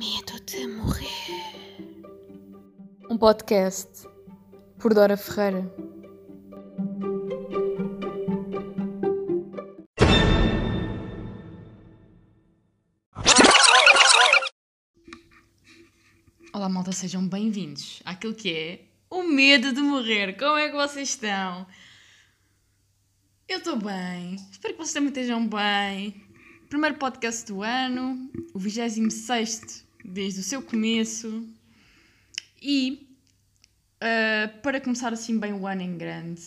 Medo de morrer. Um podcast por Dora Ferreira. Olá, malta, sejam bem-vindos àquilo que é o medo de morrer. Como é que vocês estão? Eu estou bem, espero que vocês também estejam bem. Primeiro podcast do ano, o 26 desde o seu começo. E uh, para começar assim bem o ano em grande,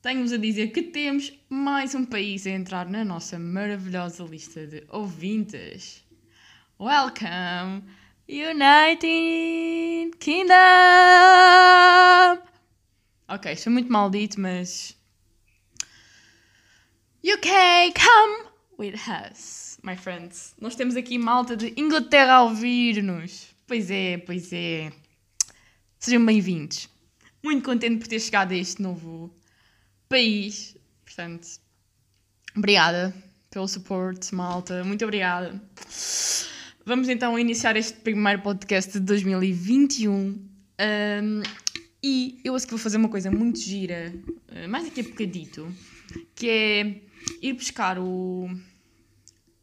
tenho-vos a dizer que temos mais um país a entrar na nossa maravilhosa lista de ouvintes. Welcome, United Kingdom! Ok, isto é muito maldito, mas. UK, come with us, my friends. Nós temos aqui malta de Inglaterra a ouvir-nos. Pois é, pois é. Sejam bem-vindos. Muito contente por ter chegado a este novo país. Portanto, obrigada pelo suporte, malta. Muito obrigada. Vamos então iniciar este primeiro podcast de 2021. Um, e eu acho que vou fazer uma coisa muito gira, eh, mais daqui a bocadito, que é ir buscar o.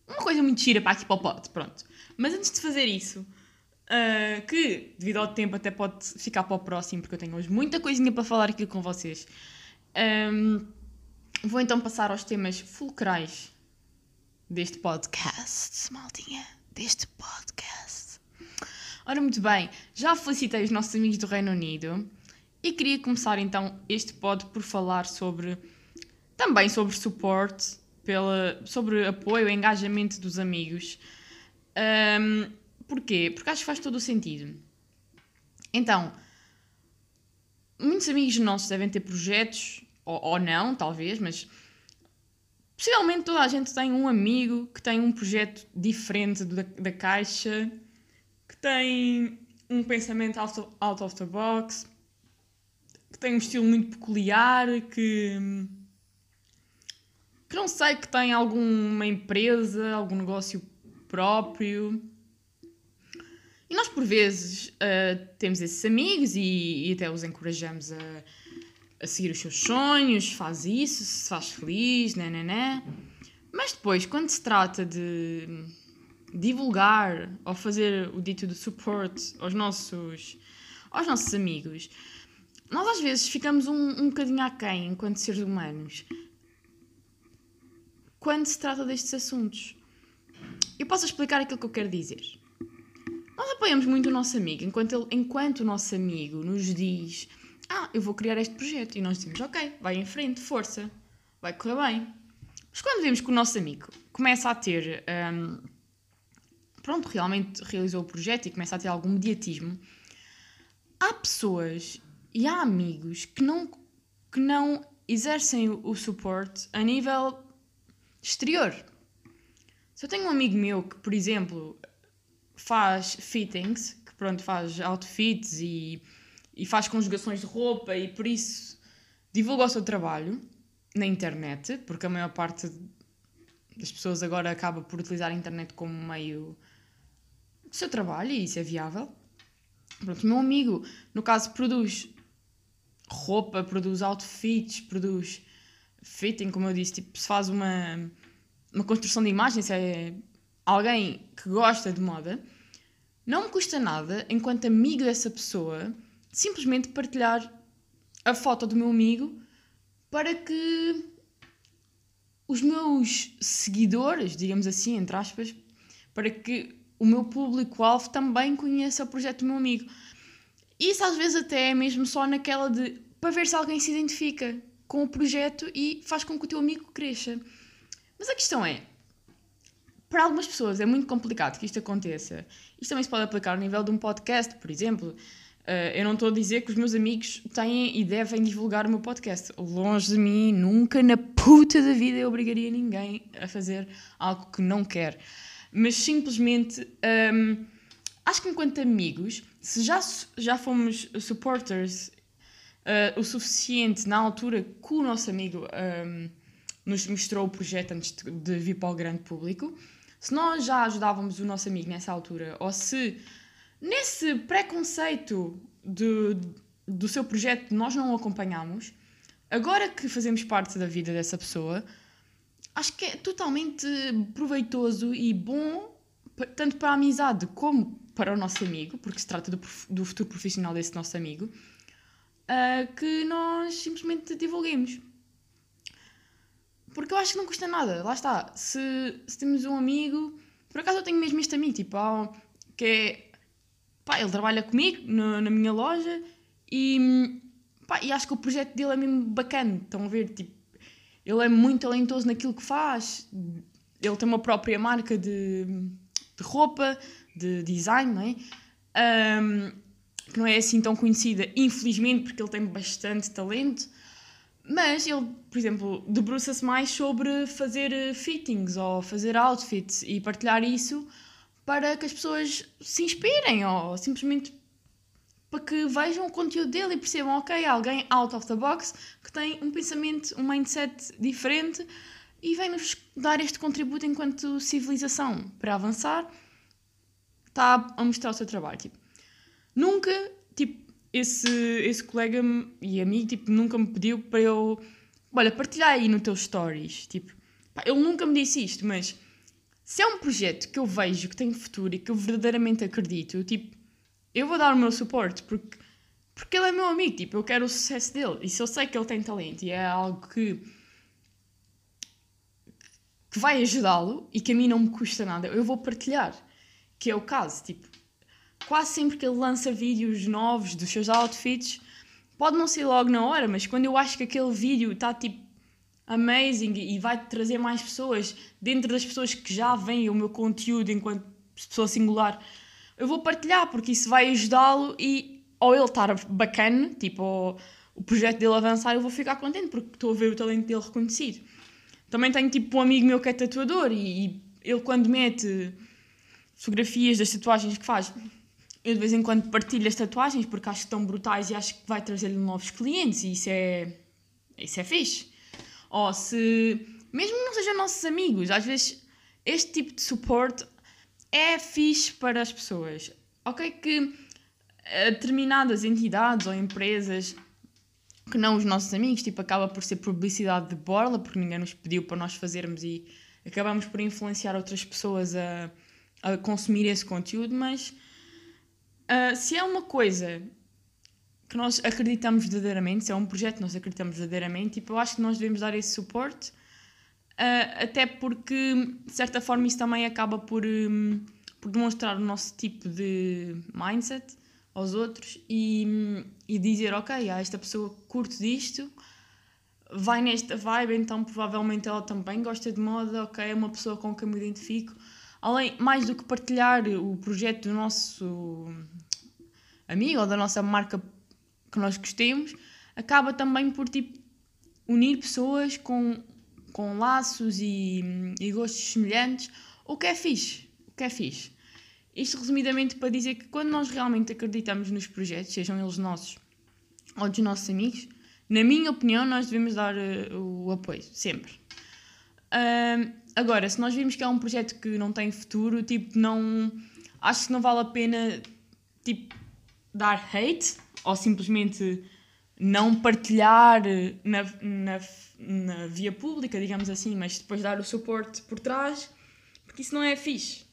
Uma coisa muito gira para aqui para o pote, pronto. Mas antes de fazer isso, uh, que devido ao tempo até pode ficar para o próximo, porque eu tenho hoje muita coisinha para falar aqui com vocês, um, vou então passar aos temas fulcrais deste podcast, maldinha, deste podcast. Ora, muito bem, já felicitei os nossos amigos do Reino Unido e queria começar então este pod por falar sobre também sobre suporte, pela, sobre apoio e engajamento dos amigos. Um, porquê? Porque acho que faz todo o sentido. Então, muitos amigos nossos devem ter projetos, ou, ou não, talvez, mas possivelmente toda a gente tem um amigo que tem um projeto diferente da, da caixa, que tem um pensamento out of, out of the box, que tem um estilo muito peculiar, que que não sei, que tem alguma empresa, algum negócio próprio. E nós, por vezes, uh, temos esses amigos e, e, até os encorajamos a, a seguir os seus sonhos, faz isso, se faz feliz, né, né, né. Mas depois, quando se trata de divulgar ou fazer o dito de suporte aos nossos, aos nossos amigos, nós às vezes ficamos um, um bocadinho aquém enquanto seres humanos quando se trata destes assuntos. Eu posso explicar aquilo que eu quero dizer. Nós apoiamos muito o nosso amigo enquanto, ele, enquanto o nosso amigo nos diz: Ah, eu vou criar este projeto. E nós dizemos: Ok, vai em frente, força, vai correr bem. Mas quando vemos que o nosso amigo começa a ter. Um, pronto, realmente realizou o projeto e começa a ter algum mediatismo, há pessoas e há amigos que não, que não exercem o, o suporte a nível exterior. Se eu tenho um amigo meu que, por exemplo, faz fittings, que pronto, faz outfits e, e faz conjugações de roupa e por isso divulga o seu trabalho na internet, porque a maior parte das pessoas agora acaba por utilizar a internet como meio do seu trabalho e isso é viável. Pronto, meu amigo, no caso, produz roupa, produz outfits, produz fitting, como eu disse, tipo, se faz uma, uma construção de imagem, se é alguém que gosta de moda, não me custa nada, enquanto amigo dessa pessoa, simplesmente partilhar a foto do meu amigo para que os meus seguidores, digamos assim, entre aspas, para que o meu público-alvo também conheça o projeto do meu amigo. Isso às vezes até é mesmo só naquela de para ver se alguém se identifica com o projeto e faz com que o teu amigo cresça. Mas a questão é, para algumas pessoas é muito complicado que isto aconteça. Isto também se pode aplicar ao nível de um podcast, por exemplo. Uh, eu não estou a dizer que os meus amigos têm e devem divulgar o meu podcast. Longe de mim, nunca na puta da vida eu obrigaria ninguém a fazer algo que não quer. Mas simplesmente, um, acho que enquanto amigos, se já, já fomos supporters uh, o suficiente na altura que o nosso amigo um, nos mostrou o projeto antes de, de, vir para o grande público. se nós já ajudávamos o nosso amigo nessa altura, ou se nesse preconceito de, do seu projeto nós não o acompanhamos, agora que fazemos parte da vida dessa pessoa, acho que é totalmente proveitoso e bom, tanto para a amizade como para o nosso amigo, porque se trata do, do futuro profissional desse nosso amigo, uh, que nós simplesmente divulguemos. Porque eu acho que não custa nada, lá está. Se, se temos um amigo, por acaso eu tenho mesmo este amigo, tipo, que é. Pá, ele trabalha comigo no, na minha loja e, pá, e acho que o projeto dele é mesmo bacana. Estão a ver? Tipo, ele é muito talentoso naquilo que faz. Ele tem uma própria marca de, de roupa, de design, não é? Um, que não é assim tão conhecida, infelizmente, porque ele tem bastante talento. Mas ele, por exemplo, debruça-se mais sobre fazer eh, fittings ou fazer outfits e partilhar isso para que as pessoas se inspirem ou simplesmente para que vejam o conteúdo dele e percebam, ok, alguém out of the box que tem um pensamento, um mindset diferente e vem-nos dar este contributo enquanto civilização para avançar, está a mostrar o seu trabalho. Tipo, nunca, tipo, esse, esse colega e amigo, tipo, nunca me pediu para eu, olha, partilhar aí no teu stories, tipo, pá, ele nunca me disse isto, mas se é um projeto que eu vejo que tem futuro e que eu verdadeiramente acredito, tipo, eu vou dar o meu suporte porque, porque ele é meu amigo, tipo, eu quero o sucesso dele. E se eu sei que ele tem talento e é algo que, que vai ajudá-lo e que a mim não me custa nada, eu vou partilhar. Que é o caso, tipo, quase sempre que ele lança vídeos novos dos seus outfits, pode não ser logo na hora, mas quando eu acho que aquele vídeo está tipo amazing e vai trazer mais pessoas dentro das pessoas que já veem o meu conteúdo enquanto pessoa singular eu vou partilhar, porque isso vai ajudá-lo e ou ele estar bacana, tipo, ou o projeto dele avançar, eu vou ficar contente porque estou a ver o talento dele reconhecido. Também tenho tipo um amigo meu que é tatuador e, e ele quando mete fotografias das tatuagens que faz, eu de vez em quando partilho as tatuagens porque acho que estão brutais e acho que vai trazer-lhe novos clientes e isso é, isso é fixe. Ou se, mesmo não sejam nossos amigos, às vezes este tipo de suporte é fixe para as pessoas. Ok, que eh, determinadas entidades ou empresas que não os nossos amigos, tipo, acaba por ser publicidade de borla, porque ninguém nos pediu para nós fazermos e acabamos por influenciar outras pessoas a, a consumir esse conteúdo, mas uh, se é uma coisa que nós acreditamos verdadeiramente, se é um projeto que nós acreditamos verdadeiramente, tipo, eu acho que nós devemos dar esse suporte Uh, até porque, de certa forma, isso também acaba por, um, por demonstrar o nosso tipo de mindset aos outros e, e dizer: Ok, ah, esta pessoa curte disto, vai nesta vibe, então provavelmente ela também gosta de moda, ok, é uma pessoa com quem me identifico. Além, mais do que partilhar o projeto do nosso amigo ou da nossa marca que nós gostemos, acaba também por tipo, unir pessoas com com laços e, e gostos semelhantes, o que é fixe. O que é fixe. Isto resumidamente para dizer que quando nós realmente acreditamos nos projetos, sejam eles nossos ou dos nossos amigos, na minha opinião, nós devemos dar uh, o apoio, sempre. Uh, agora, se nós vimos que é um projeto que não tem futuro, tipo, não. Acho que não vale a pena, tipo, dar hate ou simplesmente não partilhar na, na, na via pública, digamos assim, mas depois dar o suporte por trás, porque isso não é fixe.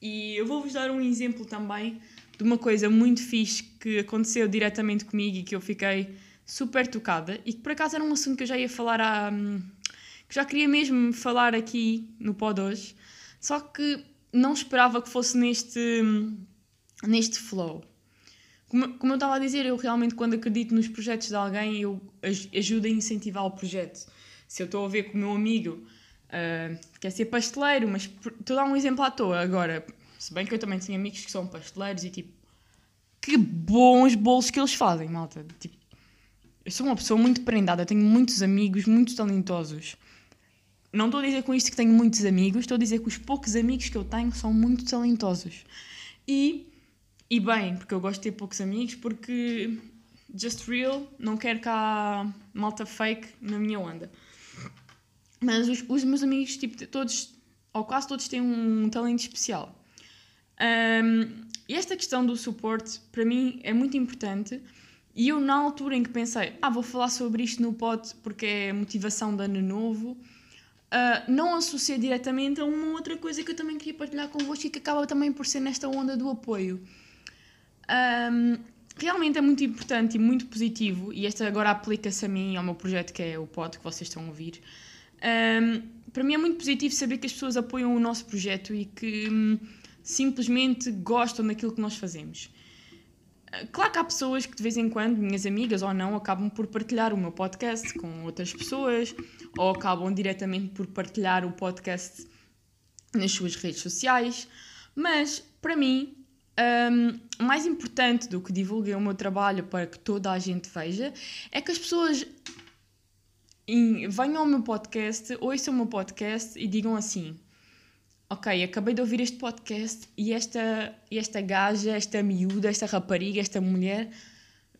E eu vou-vos dar um exemplo também de uma coisa muito fixe que aconteceu diretamente comigo e que eu fiquei super tocada e que por acaso era um assunto que eu já ia falar a. que já queria mesmo falar aqui no pod hoje, só que não esperava que fosse neste, neste flow. Como, como eu estava a dizer, eu realmente, quando acredito nos projetos de alguém, eu ajudo a incentivar o projeto. Se eu estou a ver que o meu amigo uh, quer ser pasteleiro, mas estou a dar um exemplo à toa agora. Se bem que eu também tenho amigos que são pasteleiros e tipo, que bons bolos que eles fazem, malta. Tipo, eu sou uma pessoa muito prendada, tenho muitos amigos, muito talentosos. Não estou a dizer com isto que tenho muitos amigos, estou a dizer que os poucos amigos que eu tenho são muito talentosos. E e bem, porque eu gosto de ter poucos amigos, porque just real, não quero cá malta fake na minha onda. Mas os, os meus amigos, tipo, todos ou quase todos têm um talento especial. Um, e esta questão do suporte, para mim, é muito importante. E eu, na altura em que pensei, ah, vou falar sobre isto no pod porque é motivação de ano novo, uh, não associei diretamente a uma outra coisa que eu também queria partilhar convosco e que acaba também por ser nesta onda do apoio. Um, realmente é muito importante e muito positivo, e esta agora aplica-se a mim, ao meu projeto que é o pod que vocês estão a ouvir. Um, para mim é muito positivo saber que as pessoas apoiam o nosso projeto e que hum, simplesmente gostam daquilo que nós fazemos. Claro que há pessoas que de vez em quando, minhas amigas ou não, acabam por partilhar o meu podcast com outras pessoas ou acabam diretamente por partilhar o podcast nas suas redes sociais, mas para mim um, mais importante do que divulguei o meu trabalho para que toda a gente veja é que as pessoas venham ao meu podcast, ouçam o meu podcast e digam assim: Ok, acabei de ouvir este podcast e esta, esta gaja, esta miúda, esta rapariga, esta mulher,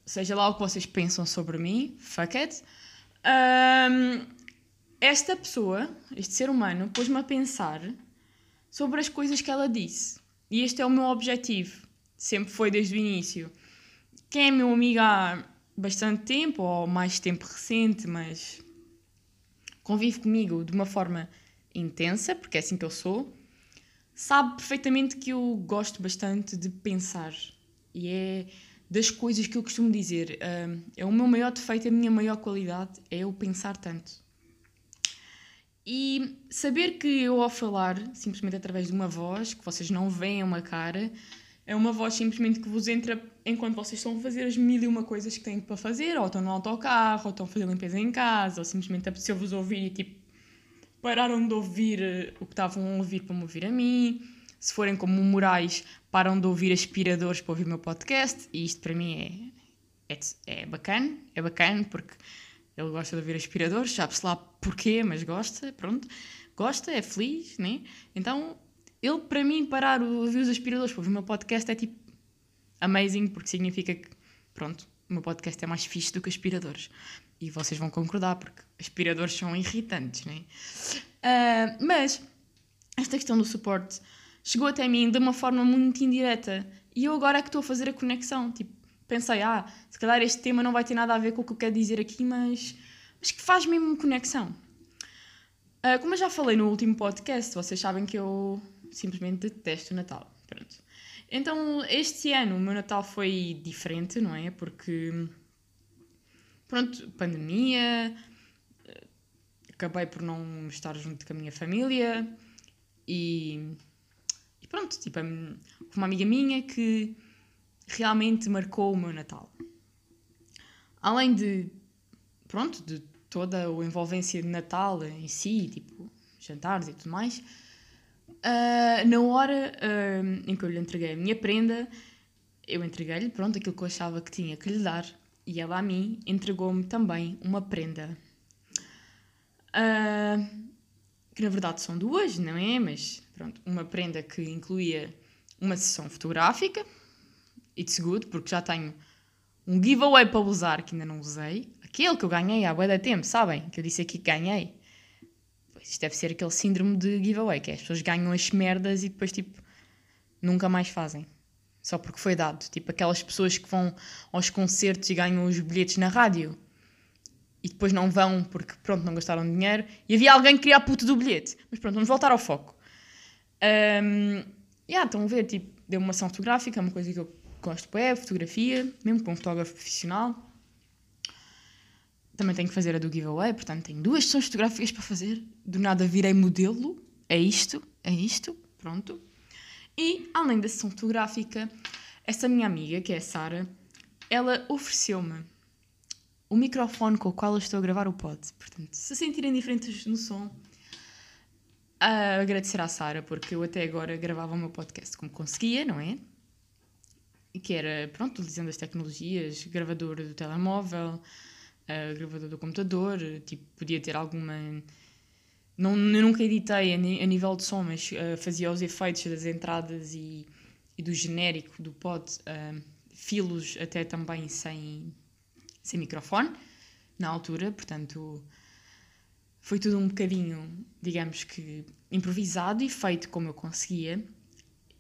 seja lá o que vocês pensam sobre mim, fuck it. Um, esta pessoa, este ser humano, pôs-me a pensar sobre as coisas que ela disse. E este é o meu objetivo. Sempre foi desde o início. Quem é meu amigo há bastante tempo, ou mais tempo recente, mas convive comigo de uma forma intensa, porque é assim que eu sou, sabe perfeitamente que eu gosto bastante de pensar. E é das coisas que eu costumo dizer. é o meu maior defeito, a minha maior qualidade é eu pensar tanto. E saber que eu, ao falar, simplesmente através de uma voz, que vocês não veem uma cara, é uma voz simplesmente que vos entra enquanto vocês estão a fazer as mil e uma coisas que têm para fazer, ou estão no autocarro, ou estão a fazer limpeza em casa, ou simplesmente apeteceu-vos ouvir e tipo pararam de ouvir eh, o que estavam a ouvir para me ouvir a mim. Se forem como Moraes, param de ouvir aspiradores para ouvir o meu podcast, e isto para mim é, é, é bacana, é bacana porque ele gosta de ouvir aspiradores, sabe-se lá porquê, mas gosta, pronto. Gosta, é feliz, né? Então, ele para mim parar o ouvir os aspiradores para ouvir o meu podcast é tipo amazing, porque significa que, pronto, o meu podcast é mais fixe do que aspiradores. E vocês vão concordar, porque aspiradores são irritantes, né? Uh, mas, esta questão do suporte chegou até mim de uma forma muito indireta. E eu agora é que estou a fazer a conexão. Tipo, pensei, ah, se calhar este tema não vai ter nada a ver com o que eu quero dizer aqui, mas, mas que faz mesmo conexão. Uh, como eu já falei no último podcast, vocês sabem que eu simplesmente detesto o Natal. Pronto. Então, este ano o meu Natal foi diferente, não é? Porque, pronto, pandemia, acabei por não estar junto com a minha família e, e pronto, tipo, uma amiga minha que realmente marcou o meu Natal. Além de, pronto, de toda a envolvência de Natal em si, tipo, jantares e tudo mais, uh, na hora uh, em que eu lhe entreguei a minha prenda, eu entreguei-lhe, pronto, aquilo que eu achava que tinha que lhe dar, e ela a mim entregou-me também uma prenda. Uh, que na verdade são duas, não é? Mas pronto, uma prenda que incluía uma sessão fotográfica, it's good, porque já tenho um giveaway para usar que ainda não usei. Aquele que eu ganhei há bué de tempo, sabem? Que eu disse aqui que ganhei. Pois isto deve ser aquele síndrome de giveaway, que é as pessoas ganham as merdas e depois, tipo, nunca mais fazem. Só porque foi dado. Tipo, aquelas pessoas que vão aos concertos e ganham os bilhetes na rádio e depois não vão porque, pronto, não gastaram dinheiro. E havia alguém que queria a puta do bilhete. Mas pronto, vamos voltar ao foco. Um, yeah, estão a ver, tipo, deu uma ação fotográfica, uma coisa que eu gosto é fotografia, mesmo com um fotógrafo profissional. Também tenho que fazer a do giveaway, portanto tenho duas sessões fotográficas para fazer. Do nada virei modelo. É isto, é isto, pronto. E além da sessão fotográfica, essa minha amiga, que é a Sara, ela ofereceu-me o microfone com o qual eu estou a gravar o pod. Portanto, se sentirem diferentes no som, a agradecer à Sara, porque eu até agora gravava o meu podcast como conseguia, não é? que era, pronto, utilizando as tecnologias, gravador do telemóvel, uh, gravador do computador, tipo, podia ter alguma... Não, nunca editei a, a nível de som, mas uh, fazia os efeitos das entradas e, e do genérico do pod, uh, filos até também sem, sem microfone, na altura, portanto foi tudo um bocadinho, digamos que, improvisado e feito como eu conseguia.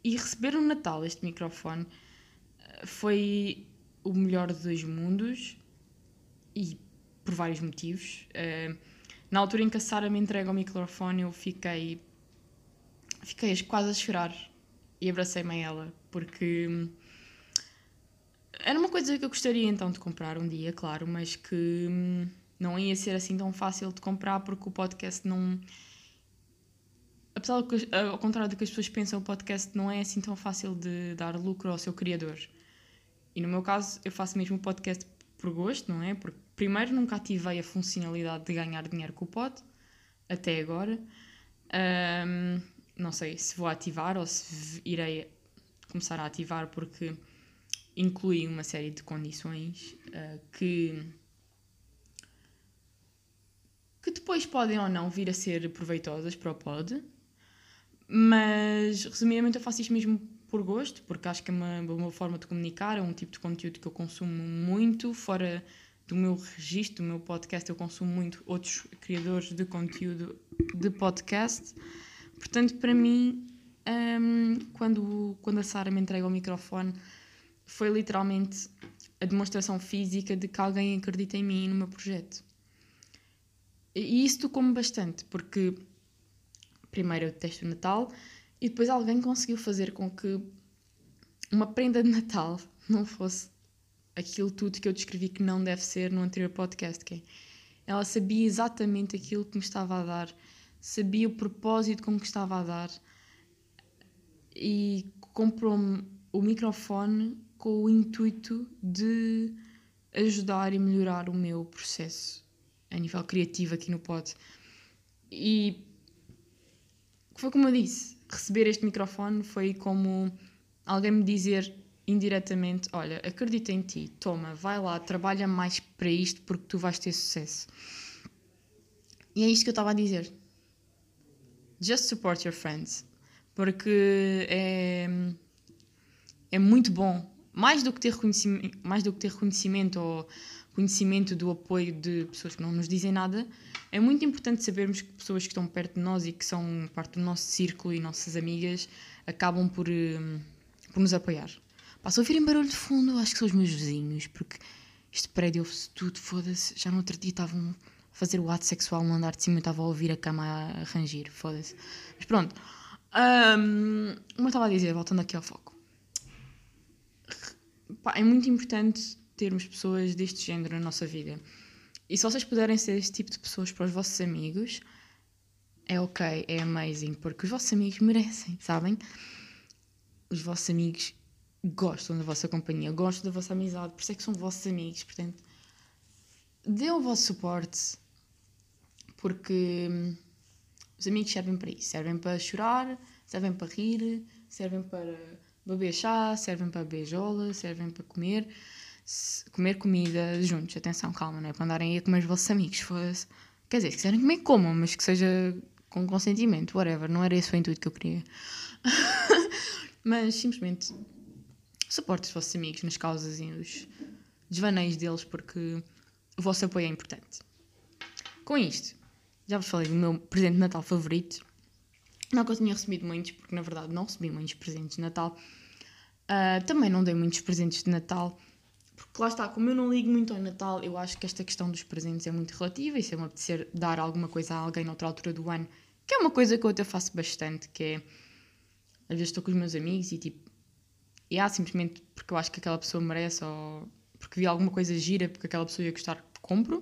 E receber no Natal este microfone eh, foi o melhor de dois mundos e por vários motivos. Uh, na altura em que a Sara me entrega o microfone, eu fiquei, fiquei quase a chorar e abracei-me a ela, porque hum, era uma coisa que eu gostaria então de comprar um dia, claro, mas que hum, não ia ser assim tão fácil de comprar porque o podcast não. Apesar de que, ao contrário do que as pessoas pensam, o podcast não é assim tão fácil de dar lucro ao seu criador. E no meu caso, eu faço mesmo o podcast por gosto, não é? Porque primeiro nunca ativei a funcionalidade de ganhar dinheiro com o pod, até agora. Um, não sei se vou ativar ou se irei começar a ativar porque inclui uma série de condições uh, que que depois podem ou não vir a ser proveitosas para o pod, mas resumidamente eu faço isto mesmo por gosto, porque acho que é uma, uma forma de comunicar, é um tipo de conteúdo que eu consumo muito, fora do meu registro, do meu podcast, eu consumo muito outros criadores de conteúdo de podcast. Portanto, para mim, um, quando, quando a Sara me entrega o microfone, foi literalmente a demonstração física de que alguém acredita em mim e no meu projeto. E isso tocou-me bastante, porque primeiro eu detesto o Natal e depois alguém conseguiu fazer com que uma prenda de Natal não fosse aquilo tudo que eu descrevi que não deve ser no anterior podcast. Que é, ela sabia exatamente aquilo que me estava a dar, sabia o propósito com que estava a dar e comprou-me o microfone com o intuito de ajudar e melhorar o meu processo a nível criativo aqui no pod. E foi como eu disse, receber este microfone foi como alguém me dizer indiretamente: Olha, acredita em ti, toma, vai lá, trabalha mais para isto porque tu vais ter sucesso. E é isto que eu estava a dizer. Just support your friends. Porque é, é muito bom. Mais do, que ter reconhecimento, mais do que ter reconhecimento ou conhecimento do apoio de pessoas que não nos dizem nada, é muito importante sabermos que pessoas que estão perto de nós e que são parte do nosso círculo e nossas amigas acabam por, hum, por nos apoiar. Pá, se ouvirem barulho de fundo, acho que são os meus vizinhos, porque este prédio ouve-se tudo, foda-se. Já no outro dia estavam a fazer o ato sexual no andar de cima, eu estava a ouvir a cama a rangir, foda-se. Mas pronto. Um, como eu estava a dizer, voltando aqui ao foco. Pá, é muito importante termos pessoas deste género na nossa vida. E se vocês puderem ser este tipo de pessoas para os vossos amigos, é ok, é amazing, porque os vossos amigos merecem, sabem? Os vossos amigos gostam da vossa companhia, gostam da vossa amizade, por isso é que são vossos amigos, portanto, dê o vosso suporte, porque hum, os amigos servem para isso, servem para chorar, servem para rir, servem para beber chá, servem para beijola, servem para comer comer comida juntos, atenção, calma, não é para andarem aí a comer os vossos amigos, fosse. Quer dizer, se quiserem comer, comam, mas que seja com consentimento, whatever, não era esse o intuito que eu queria. mas simplesmente suporte os vossos amigos nas causas e nos desvaneios deles, porque o vosso apoio é importante. Com isto, já vos falei do meu presente de Natal favorito. Não que eu tenha recebido muitos, porque na verdade não recebi muitos presentes de Natal. Uh, também não dei muitos presentes de Natal porque lá está, como eu não ligo muito ao Natal, eu acho que esta questão dos presentes é muito relativa e se eu me apetecer dar alguma coisa a alguém noutra altura do ano, que é uma coisa que eu até faço bastante, que é às vezes estou com os meus amigos e tipo, e há simplesmente porque eu acho que aquela pessoa merece ou porque vi alguma coisa gira porque aquela pessoa ia gostar, compro.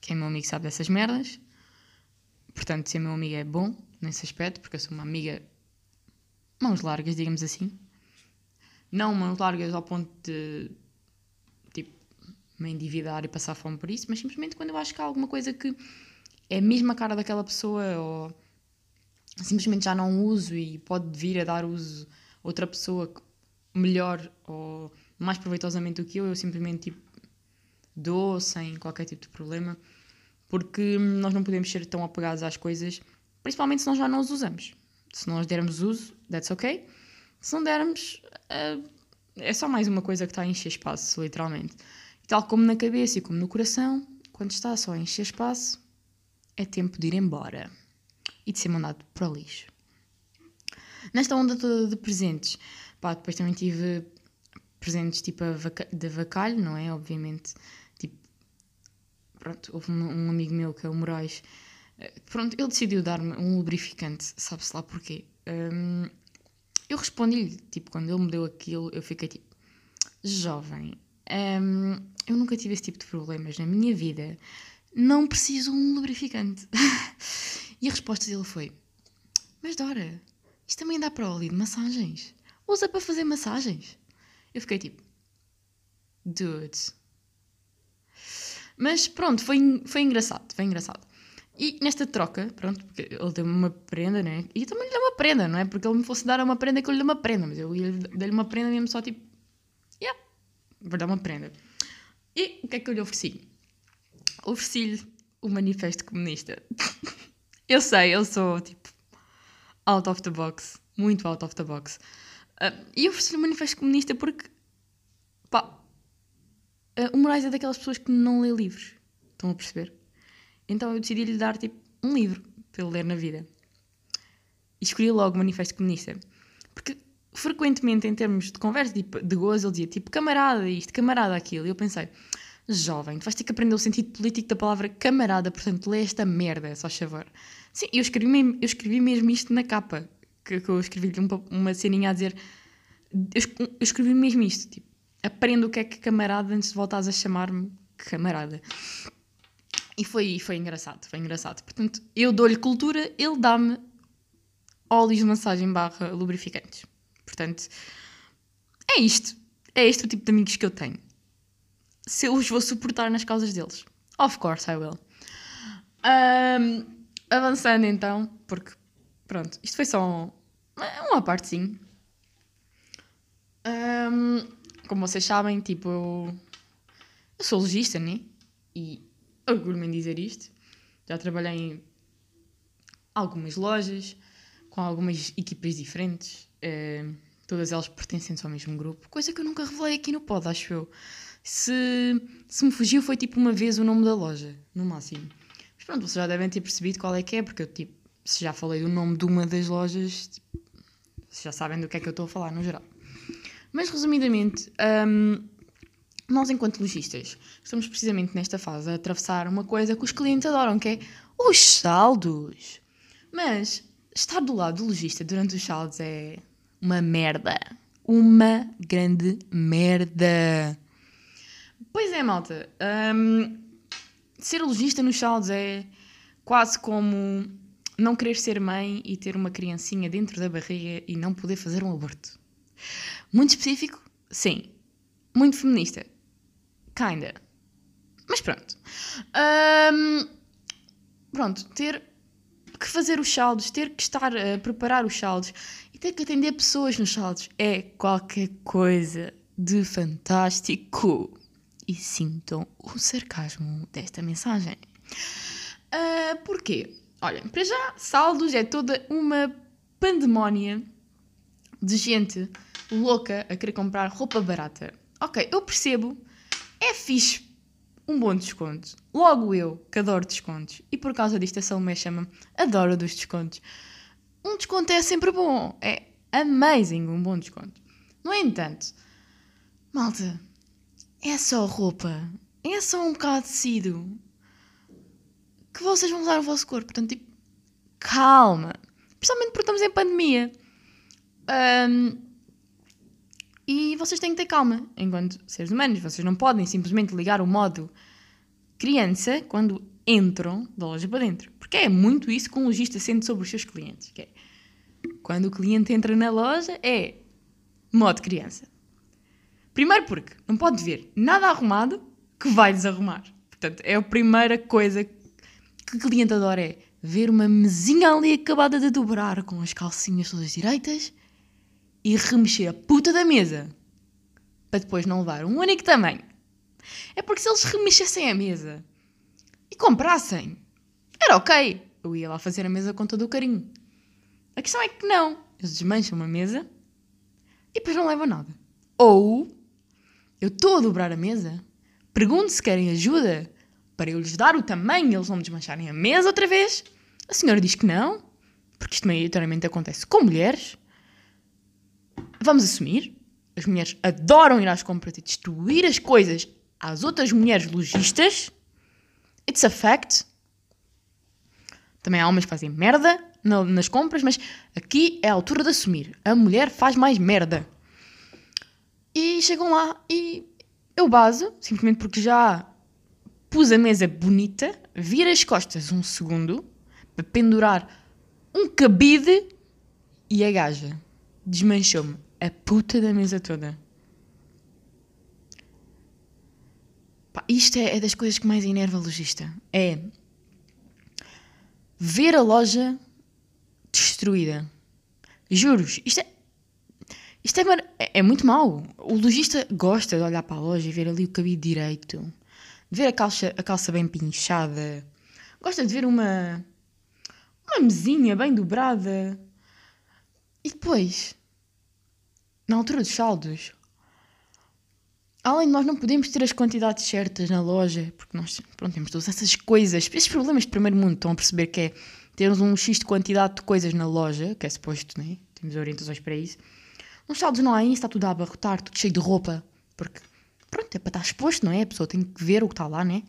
Quem é meu amigo sabe dessas merdas. Portanto, ser meu amigo é bom nesse aspecto, porque eu sou uma amiga mãos largas, digamos assim. Não mãos largas ao ponto de tipo me endividar e passar fome por isso, mas simplesmente quando eu acho que há alguma coisa que é a mesma cara daquela pessoa ou simplesmente já não uso e pode vir a dar uso a outra pessoa melhor ou mais proveitosamente do que eu, eu simplesmente tipo, dou sem qualquer tipo de problema, porque nós não podemos ser tão apegados às coisas, principalmente se nós já não as usamos. Se nós dermos uso, that's ok. Se não dermos, uh, é só mais uma coisa que está a encher espaço, literalmente. E tal como na cabeça e como no coração, quando está só a encher espaço, é tempo de ir embora e de ser mandado para o lixo. Nesta onda toda de presentes, pá, depois também tive presentes tipo vaca de vacalho, não é? Obviamente, tipo, pronto, houve um, um amigo meu que é o Moraes, eh, pronto, ele decidiu dar-me um lubrificante, sabe-se lá porquê. Um, eu respondi-lhe, tipo, quando ele me deu aquilo, eu fiquei tipo, jovem, eu nunca tive esse tipo de problemas na minha vida, não preciso um lubrificante. e a resposta dele foi: Mas Dora, isto também dá para óleo de massagens. Usa para fazer massagens. Eu fiquei tipo: Dude. Mas pronto, foi, foi engraçado, foi engraçado. E nesta troca, pronto, porque ele deu-me uma prenda, né? E eu também lhe dei uma prenda, não é? Porque ele me fosse dar uma prenda que eu lhe dei uma prenda, mas eu dei-lhe uma prenda mesmo só tipo, yeah, vou dar uma prenda. E o que é que eu lhe ofereci? Ofereci-lhe o Manifesto Comunista. eu sei, eu sou tipo out of the box, muito out of the box. Uh, e ofereci-lhe o Manifesto Comunista porque, pá, uh, o Moraes é daquelas pessoas que não lê livros. Estão a perceber? Então eu decidi lhe dar tipo um livro para ele ler na vida. E escolhi logo o Manifesto Comunista. Porque frequentemente, em termos de conversa, tipo, de gozo, ele dizia tipo camarada isto, camarada aquilo. E eu pensei, jovem, tu vais ter que aprender o sentido político da palavra camarada, portanto lê esta merda, só favor. Sim, eu escrevi, mesmo, eu escrevi mesmo isto na capa, que, que eu escrevi-lhe uma, uma ceninha a dizer, eu, escrevi mesmo isto, tipo, aprenda o que é que camarada antes de voltares a chamar-me camarada. E foi, foi engraçado, foi engraçado. Portanto, eu dou-lhe cultura, ele dá-me óleos de massagem barra lubrificantes. Portanto, é isto. É este o tipo de amigos que eu tenho. Se eu os vou suportar nas causas deles. Of course I will. Um, avançando então, porque pronto, isto foi só uma parte. Um, como vocês sabem, tipo, eu, eu sou logista, né? E orgulho-me em dizer isto. Já trabalhei em algumas lojas, com algumas equipas diferentes, eh, todas elas pertencentes ao mesmo grupo, coisa que eu nunca revelei aqui no pod, acho eu. Se, se me fugiu foi tipo uma vez o nome da loja, no máximo. Mas pronto, vocês já devem ter percebido qual é que é, porque eu tipo, se já falei do nome de uma das lojas, tipo, vocês já sabem do que é que eu estou a falar no geral. Mas resumidamente, um, nós, enquanto lojistas, estamos precisamente nesta fase a atravessar uma coisa que os clientes adoram, que é os saldos. Mas estar do lado do lojista durante os saldos é uma merda. Uma grande merda. Pois é, malta. Um, ser lojista nos saldos é quase como não querer ser mãe e ter uma criancinha dentro da barriga e não poder fazer um aborto. Muito específico? Sim. Muito feminista? Kinda. Mas pronto. Um, pronto, ter que fazer os saldos, ter que estar a preparar os saldos e ter que atender pessoas nos saldos é qualquer coisa de fantástico. E sintam o sarcasmo desta mensagem. Uh, porquê? Olhem, para já, saldos é toda uma pandemónia de gente louca a querer comprar roupa barata. Ok, eu percebo é fixe um bom desconto. Logo eu, que adoro descontos, e por causa disto a Salomé chama-me Adoro dos descontos. Um desconto é sempre bom, é amazing um bom desconto. No entanto, malta, é só roupa, é só um bocado de tecido que vocês vão usar no vosso corpo. Portanto, tipo, calma. Principalmente porque estamos em pandemia. Um, e vocês têm que ter calma enquanto seres humanos. Vocês não podem simplesmente ligar o modo criança quando entram da loja para dentro. Porque é muito isso que um lojista sente sobre os seus clientes. Que é, quando o cliente entra na loja, é modo criança. Primeiro porque não pode ver nada arrumado que vai desarrumar. Portanto, é a primeira coisa que o cliente adora é ver uma mesinha ali acabada de dobrar com as calcinhas todas direitas e remexer a puta da mesa para depois não levar um único tamanho. É porque se eles remexessem a mesa e comprassem, era ok. Eu ia lá fazer a mesa com todo o carinho. A questão é que não. Eles desmancham uma mesa e depois não levam nada. Ou eu estou a dobrar a mesa, pergunto se querem ajuda, para eu lhes dar o tamanho e eles me desmancharem a mesa outra vez. A senhora diz que não, porque isto maioritariamente acontece com mulheres. Vamos assumir. As mulheres adoram ir às compras e destruir as coisas às outras mulheres lojistas. It's a fact. Também há homens que fazem merda nas compras, mas aqui é a altura de assumir. A mulher faz mais merda. E chegam lá e eu baso, simplesmente porque já pus a mesa bonita, vira as costas um segundo para pendurar um cabide e a gaja desmanchou-me a puta da mesa toda. Pá, isto é, é, das coisas que mais enerva lojista. É ver a loja destruída. Juros, isto é. Isto é, é, é muito mau. O lojista gosta de olhar para a loja e ver ali o cabide direito, de ver a calça, a calça bem pinchada, gosta de ver uma, uma mesinha bem dobrada. E depois, na altura dos saldos, além de nós não podemos ter as quantidades certas na loja, porque nós pronto, temos todas essas coisas, esses problemas de primeiro mundo, estão a perceber que é termos um X de quantidade de coisas na loja, que é suposto, né? temos orientações para isso. Nos saldos não há isso, está tudo a abarrotar, tudo cheio de roupa, porque pronto, é para estar exposto, não é? A pessoa tem que ver o que está lá, né?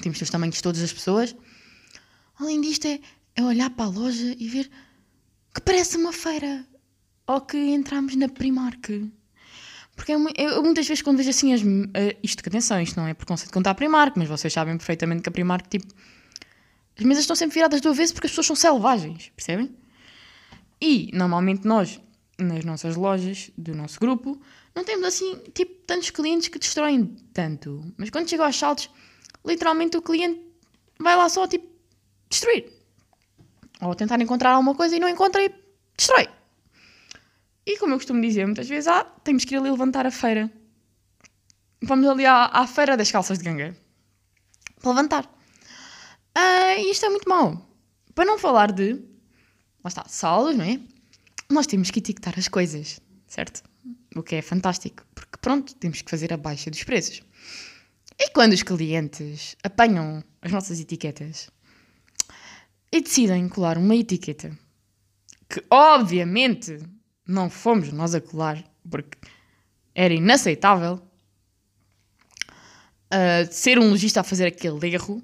Temos os tamanhos de todas as pessoas. Além disto, é, é olhar para a loja e ver que parece uma feira. Ou que entramos na Primark. Porque eu, eu, muitas vezes quando vejo assim as, uh, isto que atenção, isto não é preconceito contra a Primark, mas vocês sabem perfeitamente que a Primark, tipo, as mesas estão sempre viradas do avesso porque as pessoas são selvagens, percebem? E normalmente nós, nas nossas lojas do nosso grupo, não temos assim, tipo, tantos clientes que destroem tanto. Mas quando chega aos saltos, literalmente o cliente vai lá só, tipo, destruir. Ou tentar encontrar alguma coisa e não encontra e destrói. E como eu costumo dizer muitas vezes, ah, temos que ir ali levantar a feira. Vamos ali à, à feira das calças de ganga. Para levantar. Ah, e isto é muito mau. Para não falar de, lá está, salos, não é? Nós temos que etiquetar as coisas, certo? O que é fantástico, porque pronto, temos que fazer a baixa dos preços. E quando os clientes apanham as nossas etiquetas e decidem colar uma etiqueta que obviamente não fomos nós a colar, porque era inaceitável uh, ser um lojista a fazer aquele erro.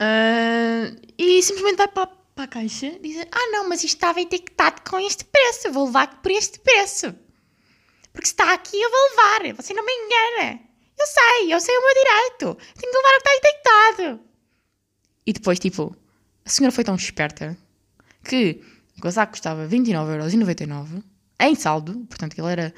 Uh, e simplesmente vai para, para a caixa e diz: Ah, não, mas isto estava etiquetado com este preço, eu vou levar por este preço. Porque se está aqui, eu vou levar. Você não me engana. Eu sei, eu sei o meu direito. Tenho que levar o que está etiquetado. E depois, tipo, a senhora foi tão esperta que o casaco custava 29,99€ em saldo, portanto ele era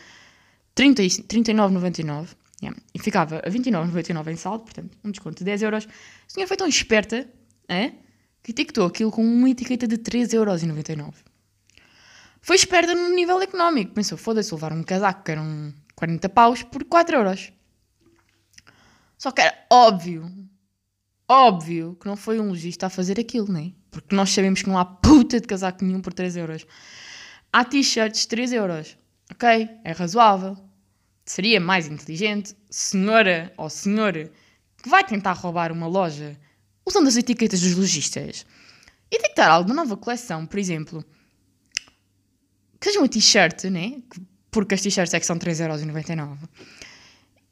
39,99€ yeah, e ficava a 29,99€ em saldo, portanto um desconto de 10€. euros. A senhora foi tão esperta é, que etiquetou aquilo com uma etiqueta de 3,99€. Foi esperta no nível económico. Pensou, foda-se, levar um casaco que eram 40 paus por 4 euros. Só que era óbvio, óbvio que não foi um lojista a fazer aquilo, não é? Porque nós sabemos que não há puta de casaco nenhum por 3 euros. Há t-shirts 3 euros. Ok? É razoável. Seria mais inteligente, senhora ou senhor que vai tentar roubar uma loja usando as etiquetas dos lojistas e dictar algo de nova coleção, por exemplo, que seja uma t-shirt, né? Porque as t-shirts é que são 3,99€.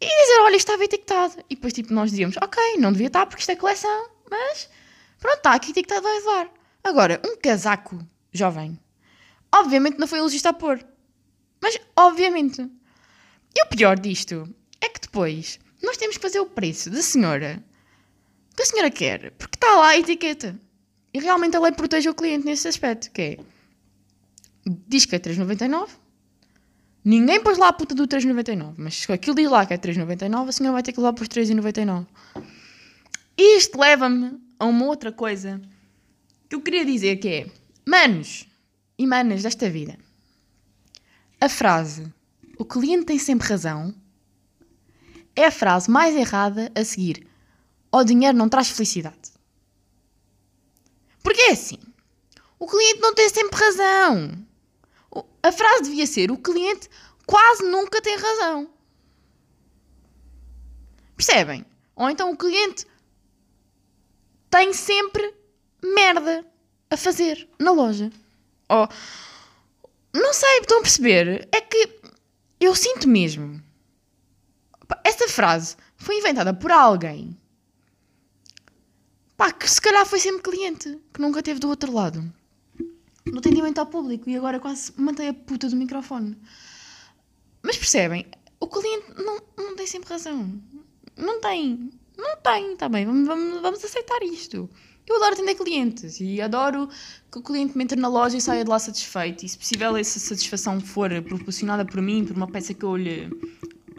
E dizer, olha, estava etiquetado. E depois, tipo, nós dizíamos, ok, não devia estar porque isto é coleção, mas Pronto, está aqui etiquetado, vai levar. Agora, um casaco jovem. Obviamente não foi o logista a pôr. Mas, obviamente. E o pior disto é que depois nós temos que fazer o preço da senhora que a senhora quer, porque está lá a etiqueta. E realmente a lei protege o cliente nesse aspecto, que é... Diz que é 3,99. Ninguém pôs lá a puta do 3,99. Mas se aquilo diz lá que é 3,99, a senhora vai ter que levar para os 3,99. Isto leva-me a uma outra coisa que eu queria dizer que é, manos e manas desta vida, a frase o cliente tem sempre razão é a frase mais errada a seguir. O dinheiro não traz felicidade. Porque é assim. O cliente não tem sempre razão. A frase devia ser: o cliente quase nunca tem razão. Percebem? Ou então o cliente tem sempre merda a fazer na loja. Oh, não sei, estão a perceber? É que eu sinto mesmo. Esta frase foi inventada por alguém pá, que se calhar foi sempre cliente, que nunca teve do outro lado. No atendimento ao público e agora quase mantém a puta do microfone. Mas percebem? O cliente não, não tem sempre razão. Não tem. Não tem, está bem, vamos, vamos, vamos aceitar isto. Eu adoro atender clientes e adoro que o cliente me entre na loja e saia de lá satisfeito. E se possível essa satisfação for proporcionada por mim, por uma peça que eu lhe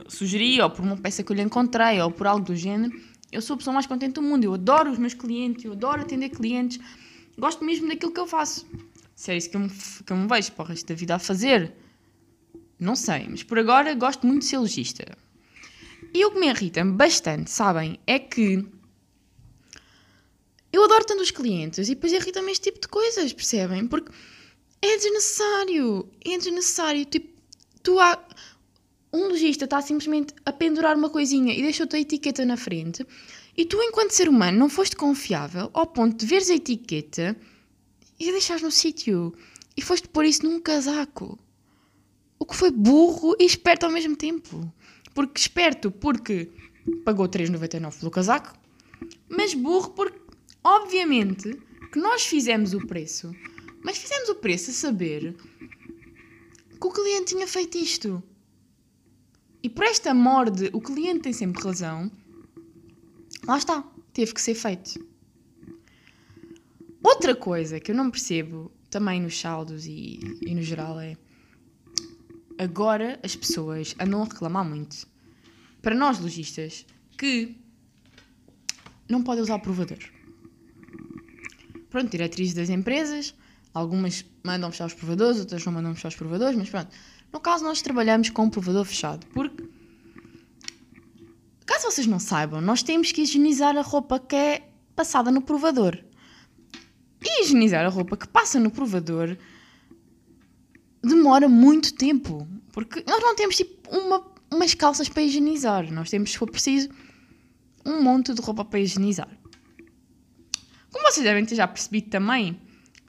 sugeri, ou por uma peça que eu lhe encontrei, ou por algo do género, eu sou a pessoa mais contente do mundo. Eu adoro os meus clientes, eu adoro atender clientes. Gosto mesmo daquilo que eu faço. Se é isso que eu me, que eu me vejo para o resto da vida a fazer, não sei. Mas por agora gosto muito de ser logista. E o que me irrita bastante, sabem, é que eu adoro tanto os clientes e depois irrita-me este tipo de coisas, percebem? Porque é desnecessário. É desnecessário. Tipo, tu há. Um lojista está simplesmente a pendurar uma coisinha e deixou-te a etiqueta na frente e tu, enquanto ser humano, não foste confiável ao ponto de veres a etiqueta e a deixares no sítio e foste pôr isso num casaco. O que foi burro e esperto ao mesmo tempo. Porque esperto porque pagou 3,99 pelo casaco, mas burro porque, obviamente, que nós fizemos o preço, mas fizemos o preço a saber que o cliente tinha feito isto. E por esta morde, o cliente tem sempre razão, lá está, teve que ser feito. Outra coisa que eu não percebo também nos saldos e, e no geral é agora as pessoas andam a reclamar muito para nós lojistas que não podem usar o provador. Pronto, diretrizes das empresas, algumas mandam fechar os provadores, outras não mandam fechar os provadores, mas pronto. No caso, nós trabalhamos com o provador fechado, porque caso vocês não saibam, nós temos que higienizar a roupa que é passada no provador. E higienizar a roupa que passa no provador demora muito tempo. Porque nós não temos tipo uma, umas calças para higienizar. Nós temos, se for preciso, um monte de roupa para higienizar. Como vocês devem ter já percebido também,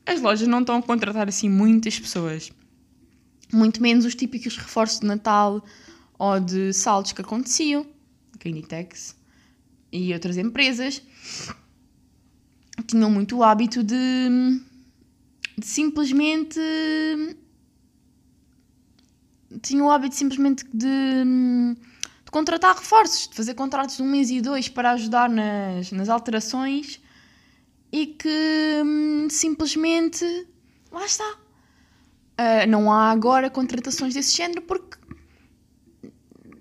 as lojas não estão a contratar assim muitas pessoas. Muito menos os típicos reforços de Natal ou de saldos que aconteciam, que Inditex e outras empresas tinham muito o hábito de, de simplesmente tinha o hábito simplesmente de, de, contratar reforços, de fazer contratos de um mês e dois para ajudar nas, nas alterações e que hum, simplesmente lá está. Uh, não há agora contratações desse género porque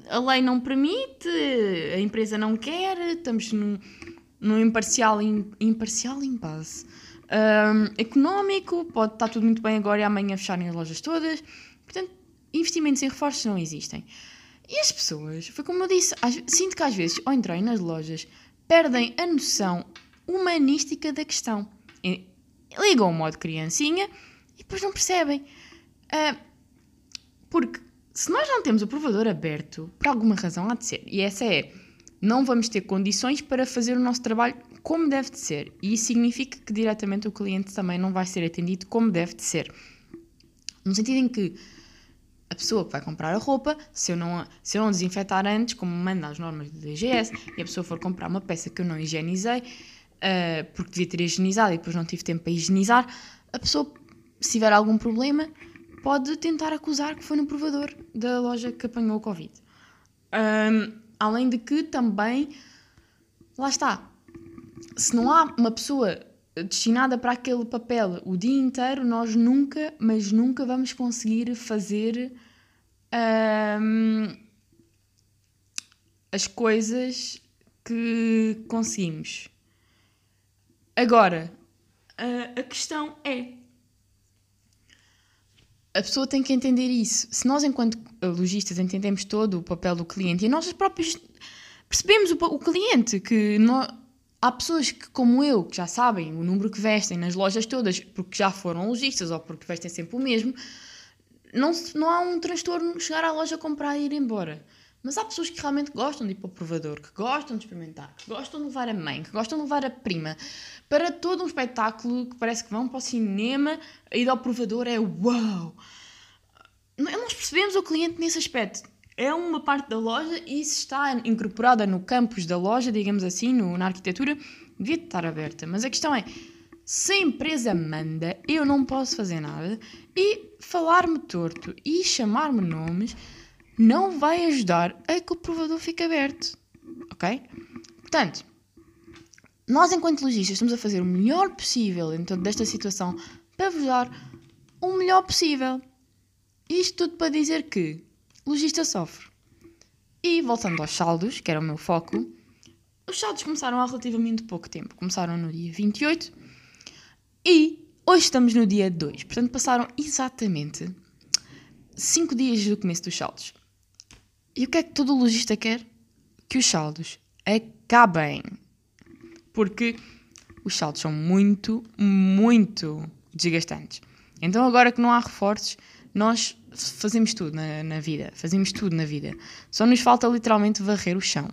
a lei não permite, a empresa não quer, estamos num, num imparcial, imparcial impasse. Um, económico, pode estar tudo muito bem agora e amanhã fecharem as lojas todas. Investimentos em reforços não existem. E as pessoas, foi como eu disse, sinto que às vezes, ao entrarem nas lojas, perdem a noção humanística da questão. E, ligam o modo criancinha e depois não percebem. Uh, porque se nós não temos o provador aberto, por alguma razão há de ser. E essa é, não vamos ter condições para fazer o nosso trabalho como deve de ser. E isso significa que diretamente o cliente também não vai ser atendido como deve de ser. No sentido em que a pessoa que vai comprar a roupa, se eu não, se eu não desinfetar antes, como manda as normas do DGS, e a pessoa for comprar uma peça que eu não higienizei, uh, porque devia ter higienizado e depois não tive tempo para higienizar, a pessoa, se tiver algum problema, pode tentar acusar que foi no provador da loja que apanhou o Covid. Um, além de que também, lá está, se não há uma pessoa destinada para aquele papel o dia inteiro, nós nunca, mas nunca vamos conseguir fazer um, as coisas que conseguimos. Agora, a, a questão é. A pessoa tem que entender isso. Se nós, enquanto lojistas, entendemos todo o papel do cliente e nós próprios percebemos o, o cliente, que nós, há pessoas que, como eu, que já sabem o número que vestem nas lojas todas, porque já foram lojistas ou porque vestem sempre o mesmo, não, não há um transtorno chegar à loja comprar e ir embora. Mas há pessoas que realmente gostam de ir para o provador, que gostam de experimentar, que gostam de levar a mãe, que gostam de levar a prima para todo um espetáculo que parece que vão para o cinema, a ir ao provador é uau! Nós percebemos o cliente nesse aspecto. É uma parte da loja e se está incorporada no campus da loja, digamos assim, no, na arquitetura, devia estar aberta. Mas a questão é, se a empresa manda, eu não posso fazer nada e falar-me torto e chamar-me nomes não vai ajudar a que o provador fique aberto. Ok? Portanto, nós, enquanto lojistas, estamos a fazer o melhor possível dentro desta situação para vos dar o melhor possível. Isto tudo para dizer que lojista sofre. E voltando aos saldos, que era o meu foco, os saldos começaram há relativamente pouco tempo. Começaram no dia 28 e hoje estamos no dia 2. Portanto, passaram exatamente 5 dias do começo dos saldos. E o que é que todo lojista quer? Que os saldos acabem. Porque os saldos são muito, muito desgastantes. Então, agora que não há reforços, nós fazemos tudo na, na vida. Fazemos tudo na vida. Só nos falta literalmente varrer o chão.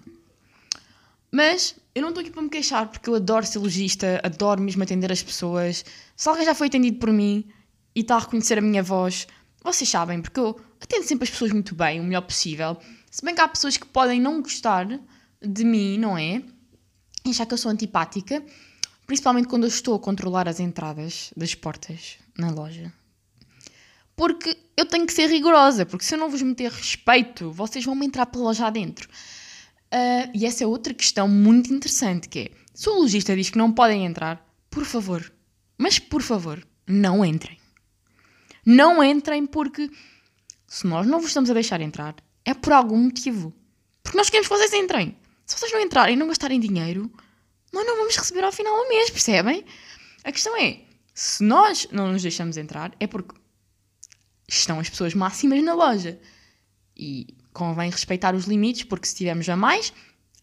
Mas eu não estou aqui para me queixar, porque eu adoro ser logista, adoro mesmo atender as pessoas. Se alguém já foi atendido por mim e está a reconhecer a minha voz, vocês sabem, porque eu atendo sempre as pessoas muito bem, o melhor possível. Se bem que há pessoas que podem não gostar de mim, não é? E achar que eu sou antipática, principalmente quando eu estou a controlar as entradas das portas na loja. Porque eu tenho que ser rigorosa, porque se eu não vos meter respeito, vocês vão me entrar pela loja adentro. Uh, e essa é outra questão muito interessante, que é, se o lojista diz que não podem entrar, por favor, mas por favor, não entrem. Não entrem porque se nós não vos estamos a deixar entrar, é por algum motivo. Porque nós queremos que vocês entrem. Se vocês não entrarem e não gastarem dinheiro, nós não vamos receber ao final do mês, percebem? A questão é, se nós não nos deixamos entrar, é porque estão as pessoas máximas na loja. E convém respeitar os limites, porque se tivermos a mais,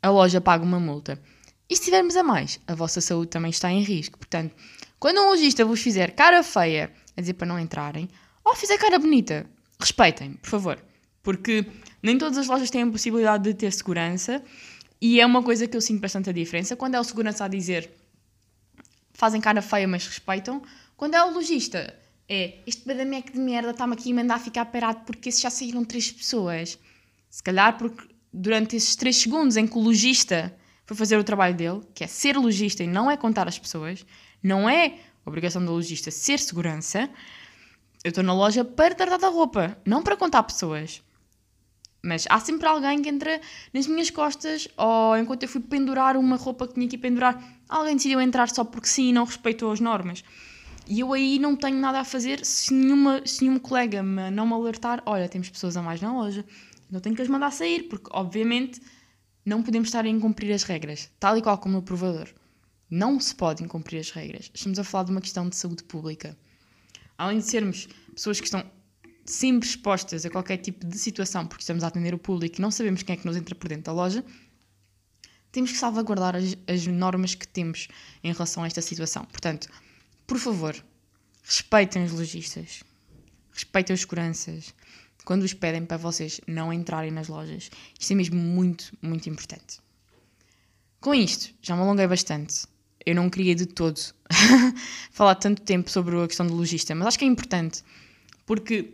a loja paga uma multa. E se tivermos a mais, a vossa saúde também está em risco. Portanto, quando um lojista vos fizer cara feia a dizer para não entrarem, ou fizer cara bonita, respeitem, por favor. Porque nem todas as lojas têm a possibilidade de ter segurança e é uma coisa que eu sinto bastante a diferença. Quando é o segurança a dizer fazem cara feia, mas respeitam. Quando é o lojista, é este badameque de merda está-me aqui a mandar ficar parado porque se já saíram três pessoas. Se calhar porque durante esses três segundos em que o lojista foi fazer o trabalho dele, que é ser lojista e não é contar as pessoas, não é obrigação do lojista ser segurança, eu estou na loja para tratar da roupa, não para contar pessoas. Mas há sempre alguém que entra nas minhas costas, ou enquanto eu fui pendurar uma roupa que tinha que pendurar, alguém decidiu entrar só porque sim e não respeitou as normas. E eu aí não tenho nada a fazer se, nenhuma, se nenhum colega me, não me alertar: olha, temos pessoas a mais na loja, então tenho que as mandar sair, porque obviamente não podemos estar a incumprir as regras, tal e qual como no provador. Não se pode incumprir as regras. Estamos a falar de uma questão de saúde pública. Além de sermos pessoas que estão sempre expostas a qualquer tipo de situação, porque estamos a atender o público e não sabemos quem é que nos entra por dentro da loja, temos que salvaguardar as, as normas que temos em relação a esta situação. Portanto, por favor, respeitem os lojistas, respeitem os seguranças, quando os pedem para vocês não entrarem nas lojas. Isto é mesmo muito, muito importante. Com isto, já me alonguei bastante. Eu não queria de todo falar tanto tempo sobre a questão do lojista, mas acho que é importante porque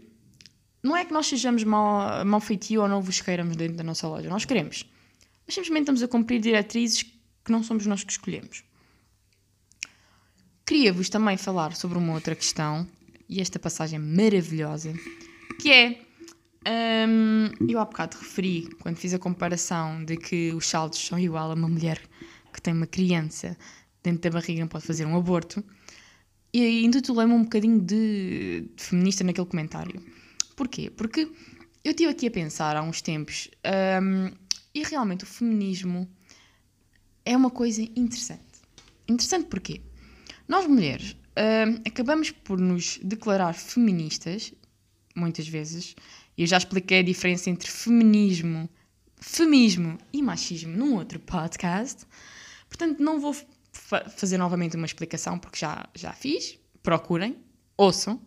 não é que nós sejamos mal, mal ou não vos queiramos dentro da nossa loja. Nós queremos. Mas simplesmente estamos a cumprir diretrizes que não somos nós que escolhemos. Queria-vos também falar sobre uma outra questão, e esta passagem maravilhosa, que é. Um, eu há bocado referi, quando fiz a comparação de que os saldos são igual a uma mulher que tem uma criança dentro da barriga não pode fazer um aborto, e intitulei-me um bocadinho de, de feminista naquele comentário. Porquê? Porque eu estive aqui a pensar há uns tempos um, e realmente o feminismo é uma coisa interessante. Interessante porquê? Nós mulheres um, acabamos por nos declarar feministas, muitas vezes, eu já expliquei a diferença entre feminismo, feminismo e machismo num outro podcast. Portanto, não vou fa fazer novamente uma explicação porque já, já fiz. Procurem, ouçam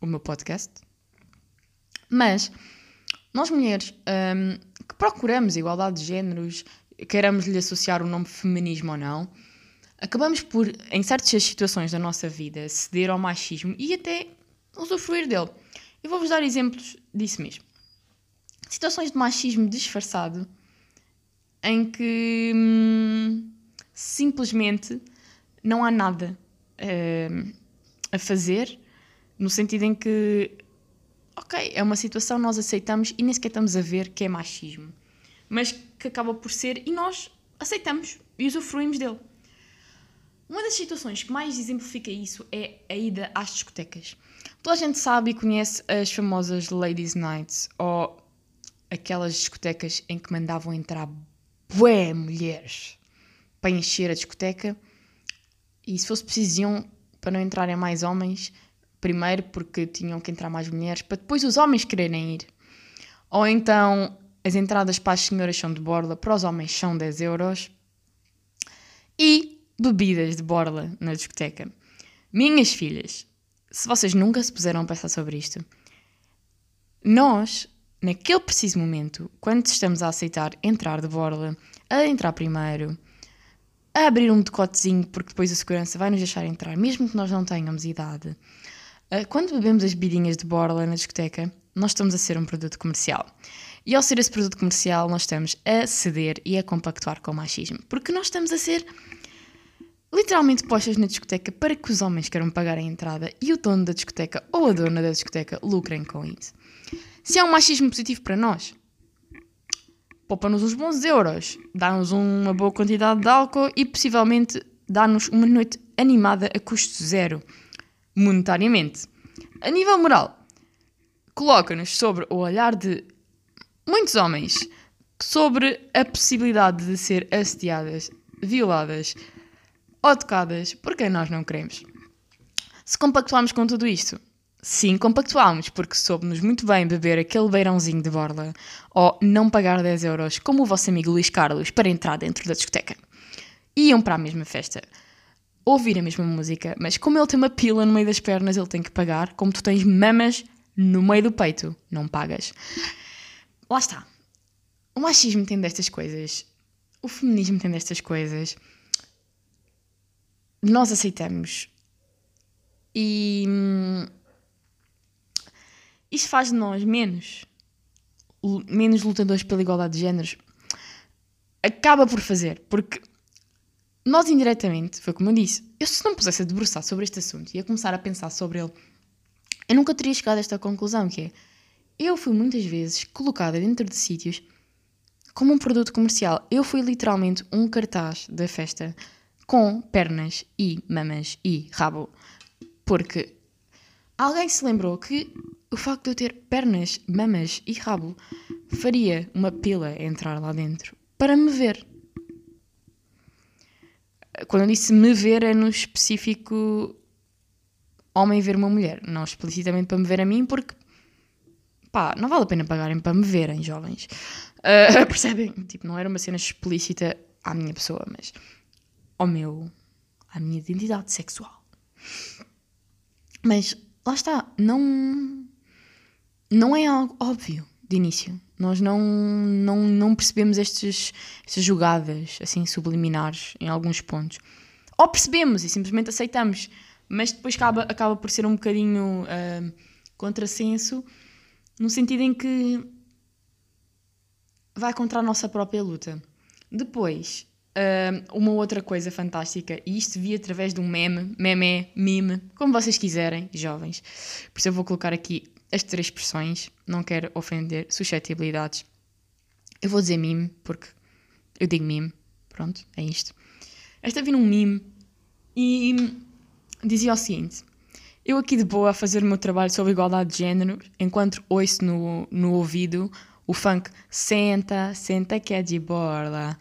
o meu podcast. Mas nós mulheres um, que procuramos igualdade de géneros, queiramos lhe associar o nome feminismo ou não, acabamos por, em certas situações da nossa vida, ceder ao machismo e até usufruir dele. Eu vou-vos dar exemplos disso mesmo. Situações de machismo disfarçado em que hum, simplesmente não há nada uh, a fazer, no sentido em que, ok, é uma situação, nós aceitamos e nem sequer estamos a ver que é machismo, mas que acaba por ser e nós aceitamos e usufruímos dele. Uma das situações que mais exemplifica isso é a ida às discotecas. Toda a gente sabe e conhece as famosas Ladies Nights ou aquelas discotecas em que mandavam entrar bué mulheres para encher a discoteca e se fosse preciso iam para não entrarem mais homens, primeiro porque tinham que entrar mais mulheres, para depois os homens quererem ir. Ou então as entradas para as senhoras são de borla, para os homens são 10 euros. E bebidas de borla na discoteca. Minhas filhas, se vocês nunca se puseram a pensar sobre isto, nós, naquele preciso momento, quando estamos a aceitar entrar de borla, a entrar primeiro, a abrir um decotezinho, porque depois a segurança vai nos deixar entrar, mesmo que nós não tenhamos idade. Ah, quando bebemos as bebidinhas de borla na discoteca, nós estamos a ser um produto comercial. E ao ser esse produto comercial, nós estamos a ceder e a compactuar com o machismo. Porque nós estamos a ser literalmente postas na discoteca para que os homens queiram pagar a entrada e o dono da discoteca ou a dona da discoteca lucrem com isso. Se é um machismo positivo para nós, poupa-nos uns bons euros, dá-nos uma boa quantidade de álcool e possivelmente dá-nos uma noite animada a custo zero, monetariamente. A nível moral, coloca-nos sobre o olhar de muitos homens sobre a possibilidade de ser assediadas, violadas ou tocadas por quem nós não queremos. Se compactuamos com tudo isto, Sim, compactuámos, porque soube-nos muito bem beber aquele beirãozinho de borla ou não pagar 10 euros, como o vosso amigo Luís Carlos, para entrar dentro da discoteca. Iam para a mesma festa, ouvir a mesma música, mas como ele tem uma pila no meio das pernas, ele tem que pagar, como tu tens mamas no meio do peito, não pagas. Lá está. O machismo tem destas coisas, o feminismo tem destas coisas. Nós aceitamos. E hum, isto faz de nós menos, menos lutadores pela igualdade de géneros. Acaba por fazer, porque nós indiretamente, foi como eu disse, eu se não pusesse a debruçar sobre este assunto e a começar a pensar sobre ele, eu nunca teria chegado a esta conclusão, que é, eu fui muitas vezes colocada dentro de sítios como um produto comercial. Eu fui literalmente um cartaz da festa com pernas e mamas e rabo. Porque alguém se lembrou que o facto de eu ter pernas, mamas e rabo faria uma pila entrar lá dentro para me ver. Quando eu disse me ver, é no específico homem ver uma mulher, não explicitamente para me ver a mim, porque pá, não vale a pena pagarem para me verem, jovens. Uh, percebem? Tipo, não era uma cena explícita à minha pessoa, mas ao meu, à minha identidade sexual. Mas lá está, não não é algo óbvio de início. Nós não, não, não percebemos estes, estas jogadas assim subliminares em alguns pontos. Ou percebemos e simplesmente aceitamos, mas depois acaba, acaba por ser um bocadinho uh, contrassenso, no sentido em que vai contra a nossa própria luta. Depois, uh, uma outra coisa fantástica, e isto vi através de um meme, meme, meme, como vocês quiserem, jovens. Por isso eu vou colocar aqui as três expressões, não quero ofender suscetibilidades. Eu vou dizer mime, porque eu digo mime, pronto, é isto. Esta vi num mime e dizia o seguinte: Eu aqui de boa a fazer o meu trabalho sobre igualdade de género, enquanto ouço no, no ouvido o funk senta, senta que é de borla.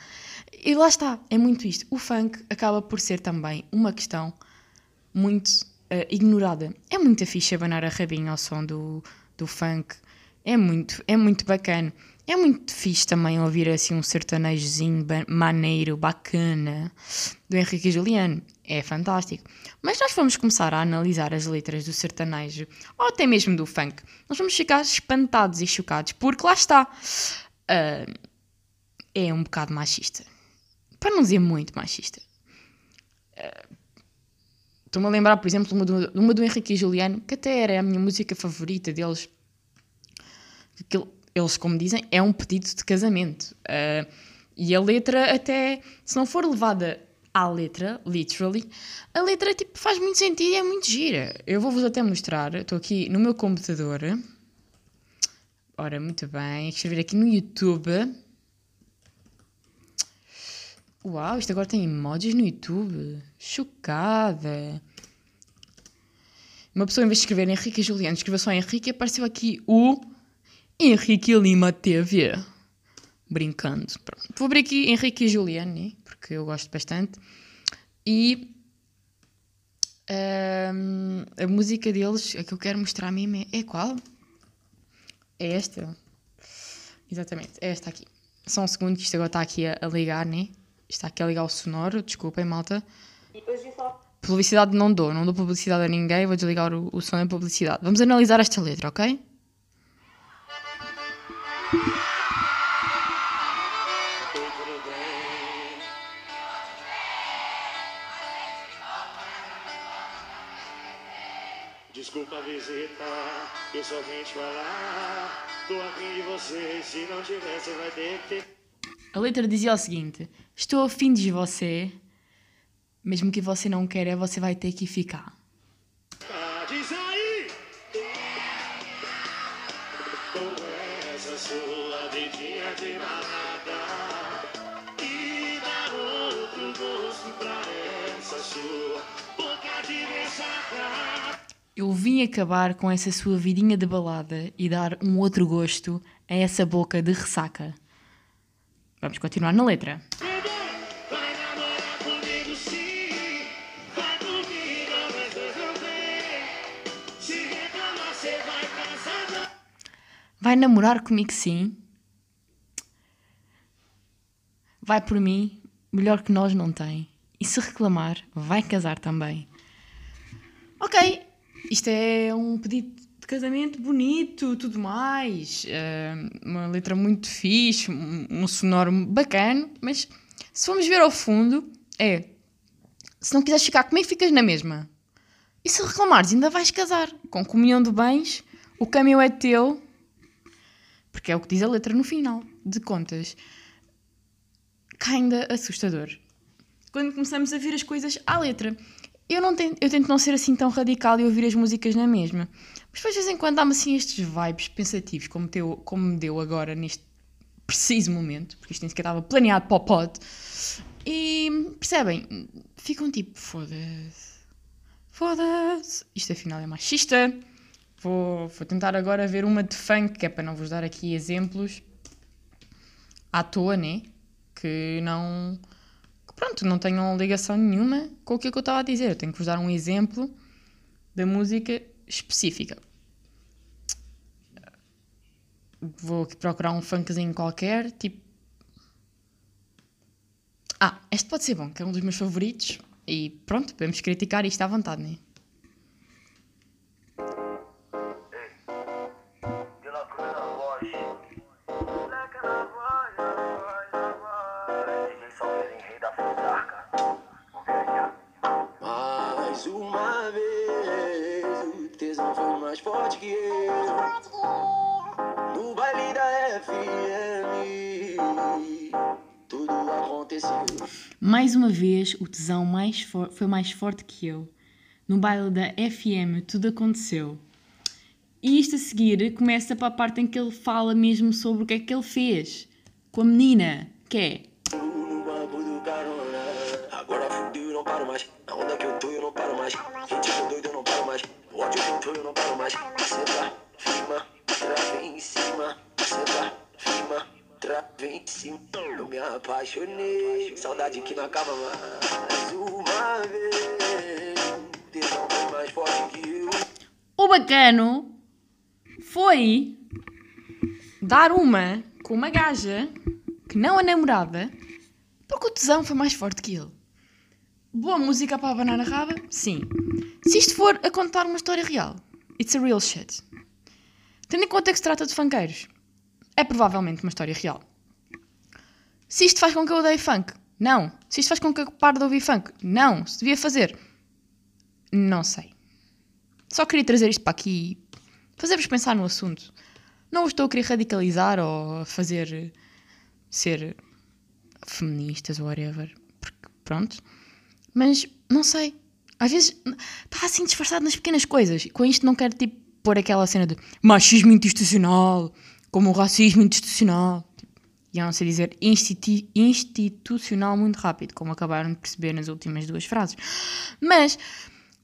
E lá está, é muito isto. O funk acaba por ser também uma questão muito uh, ignorada. É muito fixe abanar a rabinha ao som do, do funk. É muito, é muito bacana. É muito fixe também ouvir assim um sertanejozinho maneiro, bacana, do Henrique e Juliano. É fantástico. Mas nós vamos começar a analisar as letras do sertanejo, ou até mesmo do funk. Nós vamos ficar espantados e chocados, porque lá está. ah, é um bocado machista. Para não dizer muito machista. Ah, Estou-me a lembrar, por exemplo, uma do, uma do Henrique e Juliano, que até era a minha música favorita deles. Aquilo, eles, como dizem, é um pedido de casamento. Ah, e a letra, até se não for levada à letra, literally, a letra tipo, faz muito sentido e é muito gira. Eu vou-vos até mostrar. Estou aqui no meu computador. Ora, muito bem. Escrever aqui no YouTube. Uau, isto agora tem emojis no YouTube. Chocada. Uma pessoa, em vez de escrever Henrique e Juliano, escreveu só Henrique e apareceu aqui o Henrique Lima TV. Brincando. Pronto. Vou abrir aqui Henrique e Juliano, porque eu gosto bastante. E ahm, a música deles, a que eu quero mostrar a mim é, é qual? É esta. Exatamente, é esta aqui. Só um segundo que isto agora está aqui a, a ligar, né? Está aqui a ligar o sonoro, desculpem, malta. Publicidade não dou, não dou publicidade a ninguém, vou desligar o, o som da publicidade. Vamos analisar esta letra, ok? Desculpa a visita, eu só vim te falar. Tô afim de você, se não você vai ter que ter. A letra dizia o seguinte: Estou afim de você, mesmo que você não queira, você vai ter que ficar. Eu vim acabar com essa sua vidinha de balada e dar um outro gosto a essa boca de ressaca. Vamos continuar na letra. Vai namorar comigo sim Vai por mim, melhor que nós não tem. E se reclamar, vai casar também. Ok, isto é um pedido de casamento bonito, tudo mais. uma letra muito fixe, um, sonoro bacana, mas se formos ver ao fundo, é se não quiseres ficar comigo, ficas na mesma. E se reclamares, ainda vais casar. Com comunhão de bens, o caminho é teu, porque é o que diz a letra no final, de contas. Kinda assustador. Quando começamos a ver as coisas à letra. Eu, não tento, eu tento não ser assim tão radical e ouvir as músicas na mesma. Mas de vez em quando, dá-me assim estes vibes pensativos, como, teu, como me deu agora, neste preciso momento, porque isto nem sequer estava planeado para o pod. E percebem? Ficam tipo, foda-se. Foda-se. Isto afinal é machista. Vou, vou tentar agora ver uma de funk, que é para não vos dar aqui exemplos à toa, né? Que não. Pronto, não tenham ligação nenhuma com o que, é eu estava a dizer. Tenho que vos dar um exemplo da música específica. Vou procurar um funkzinho qualquer, tipo. Ah, este pode ser bom, que é um dos meus favoritos. E pronto, podemos criticar isto à vontade, né? Mais uma vez, o tesão foi mais forte que eu. No baile da FM, tudo aconteceu. Mais uma vez, o tesão mais foi mais forte que eu. No baile da FM, tudo aconteceu. E isto a seguir começa para a parte em que ele fala mesmo sobre o que é que ele fez com a menina, que é Eu me apaixonei, saudade que não acaba mais. Uma vez, mais forte que eu. o bacano foi dar uma com uma gaja que não a namorada porque o tesão foi mais forte que ele. Boa música para abanar a raba? Sim. Se isto for a contar uma história real, it's a real shit. Tendo em conta que se trata de funkeiros, é provavelmente uma história real. Se isto faz com que eu odeie funk? Não. Se isto faz com que eu pare de ouvir funk? Não. Se devia fazer? Não sei. Só queria trazer isto para aqui e fazer-vos pensar no assunto. Não estou a querer radicalizar ou fazer ser feministas ou whatever. Porque, pronto. Mas, não sei. Às vezes está assim disfarçado nas pequenas coisas. Com isto não quero, tipo, pôr aquela cena de machismo institucional, como o racismo institucional. E sei dizer institu institucional muito rápido, como acabaram de perceber nas últimas duas frases. Mas,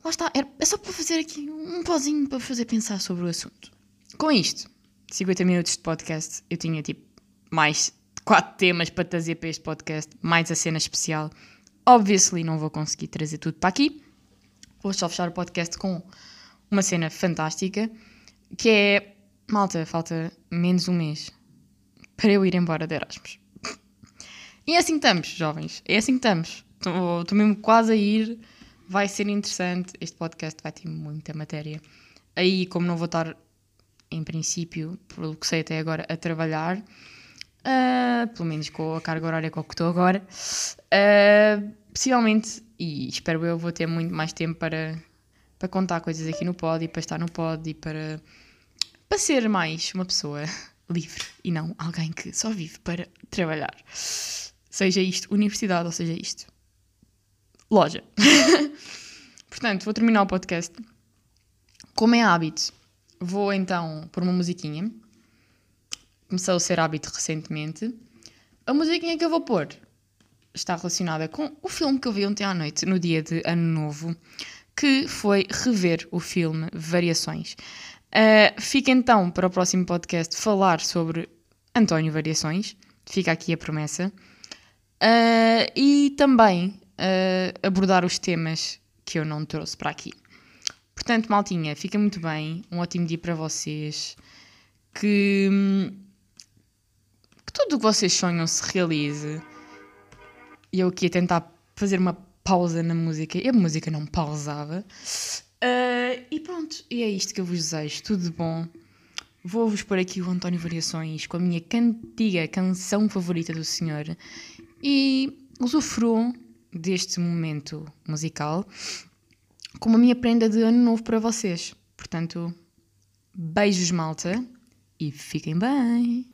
lá está, é só para fazer aqui um pozinho para fazer pensar sobre o assunto. Com isto, 50 minutos de podcast, eu tinha tipo mais quatro temas para trazer para este podcast, mais a cena especial. Obviously, não vou conseguir trazer tudo para aqui. Vou só fechar o podcast com uma cena fantástica que é. Malta, falta menos um mês para eu ir embora de Erasmus. E é assim estamos, jovens. É assim que estamos. Estou mesmo quase a ir. Vai ser interessante. Este podcast vai ter muita matéria. Aí, como não vou estar, em princípio, pelo que sei até agora, a trabalhar, uh, pelo menos com a carga horária com que estou agora, uh, possivelmente, e espero eu, vou ter muito mais tempo para para contar coisas aqui no pod e para estar no pod e para, para ser mais uma pessoa livre e não alguém que só vive para trabalhar. Seja isto universidade ou seja isto loja. Portanto, vou terminar o podcast. Como é hábito, vou então pôr uma musiquinha. Começou a ser hábito recentemente. A musiquinha que eu vou pôr está relacionada com o filme que eu vi ontem à noite, no dia de Ano Novo, que foi rever o filme Variações. Uh, fica então para o próximo podcast falar sobre António Variações, fica aqui a promessa, uh, e também uh, abordar os temas que eu não trouxe para aqui. Portanto, maltinha, fica muito bem, um ótimo dia para vocês, que, que tudo o que vocês sonham se realize. E eu aqui a tentar fazer uma pausa na música e a música não pausava. Uh, e pronto, e é isto que eu vos desejo. Tudo de bom. Vou-vos pôr aqui o António Variações com a minha cantiga canção favorita do senhor e usufruam deste momento musical como a minha prenda de ano novo para vocês. Portanto, beijos, malta, e fiquem bem!